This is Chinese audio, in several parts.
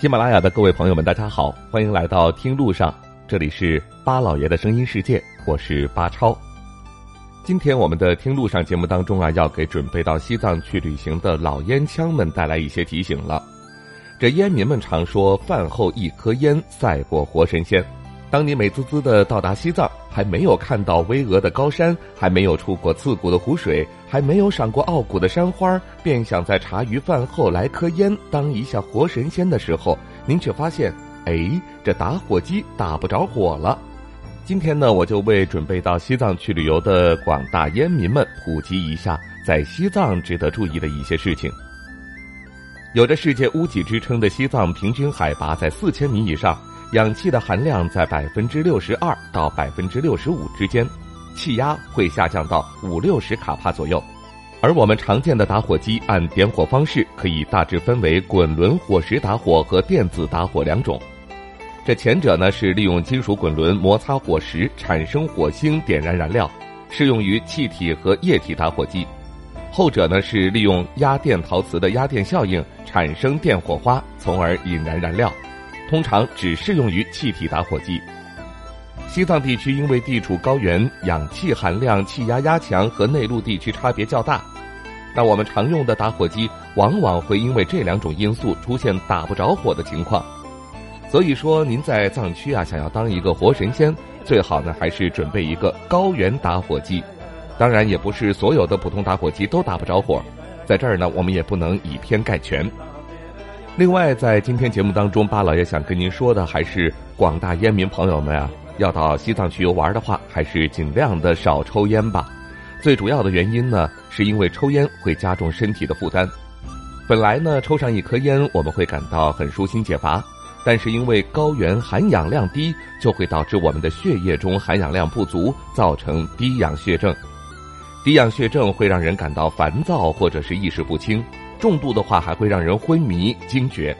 喜马拉雅的各位朋友们，大家好，欢迎来到听路上，这里是巴老爷的声音世界，我是巴超。今天我们的听路上节目当中啊，要给准备到西藏去旅行的老烟枪们带来一些提醒了。这烟民们常说“饭后一颗烟，赛过活神仙”。当你美滋滋的到达西藏，还没有看到巍峨的高山，还没有触过刺骨的湖水，还没有赏过傲骨的山花，便想在茶余饭后来颗烟当一下活神仙的时候，您却发现，哎，这打火机打不着火了。今天呢，我就为准备到西藏去旅游的广大烟民们普及一下在西藏值得注意的一些事情。有着世界屋脊之称的西藏，平均海拔在四千米以上。氧气的含量在百分之六十二到百分之六十五之间，气压会下降到五六十卡帕左右。而我们常见的打火机按点火方式可以大致分为滚轮火石打火和电子打火两种。这前者呢是利用金属滚轮摩擦火石产生火星点燃燃料，适用于气体和液体打火机；后者呢是利用压电陶瓷的压电效应产生电火花，从而引燃燃料。通常只适用于气体打火机。西藏地区因为地处高原，氧气含量、气压压强和内陆地区差别较大，那我们常用的打火机往往会因为这两种因素出现打不着火的情况。所以说，您在藏区啊，想要当一个活神仙，最好呢还是准备一个高原打火机。当然，也不是所有的普通打火机都打不着火，在这儿呢，我们也不能以偏概全。另外，在今天节目当中，巴老爷想跟您说的还是广大烟民朋友们啊，要到西藏去游玩的话，还是尽量的少抽烟吧。最主要的原因呢，是因为抽烟会加重身体的负担。本来呢，抽上一颗烟我们会感到很舒心解乏，但是因为高原含氧量低，就会导致我们的血液中含氧量不足，造成低氧血症。低氧血症会让人感到烦躁或者是意识不清。重度的话还会让人昏迷惊厥。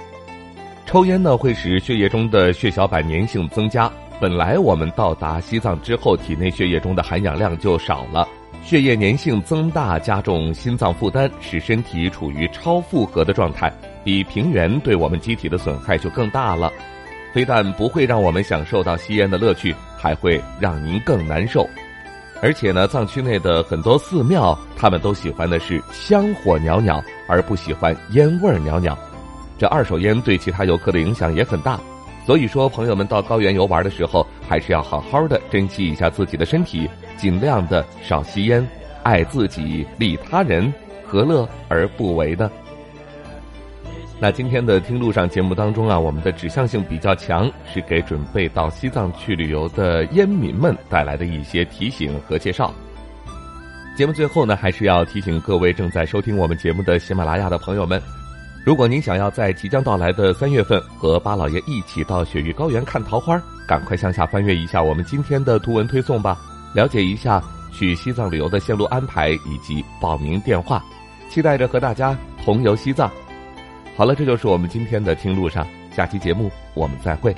抽烟呢会使血液中的血小板粘性增加。本来我们到达西藏之后，体内血液中的含氧量就少了，血液粘性增大，加重心脏负担，使身体处于超负荷的状态，比平原对我们机体的损害就更大了。非但不会让我们享受到吸烟的乐趣，还会让您更难受。而且呢，藏区内的很多寺庙，他们都喜欢的是香火袅袅。而不喜欢烟味儿袅袅，这二手烟对其他游客的影响也很大。所以说，朋友们到高原游玩的时候，还是要好好的珍惜一下自己的身体，尽量的少吸烟，爱自己，利他人，何乐而不为呢？那今天的听路上节目当中啊，我们的指向性比较强，是给准备到西藏去旅游的烟民们带来的一些提醒和介绍。节目最后呢，还是要提醒各位正在收听我们节目的喜马拉雅的朋友们，如果您想要在即将到来的三月份和巴老爷一起到雪域高原看桃花，赶快向下翻阅一下我们今天的图文推送吧，了解一下去西藏旅游的线路安排以及报名电话，期待着和大家同游西藏。好了，这就是我们今天的听路上，下期节目我们再会。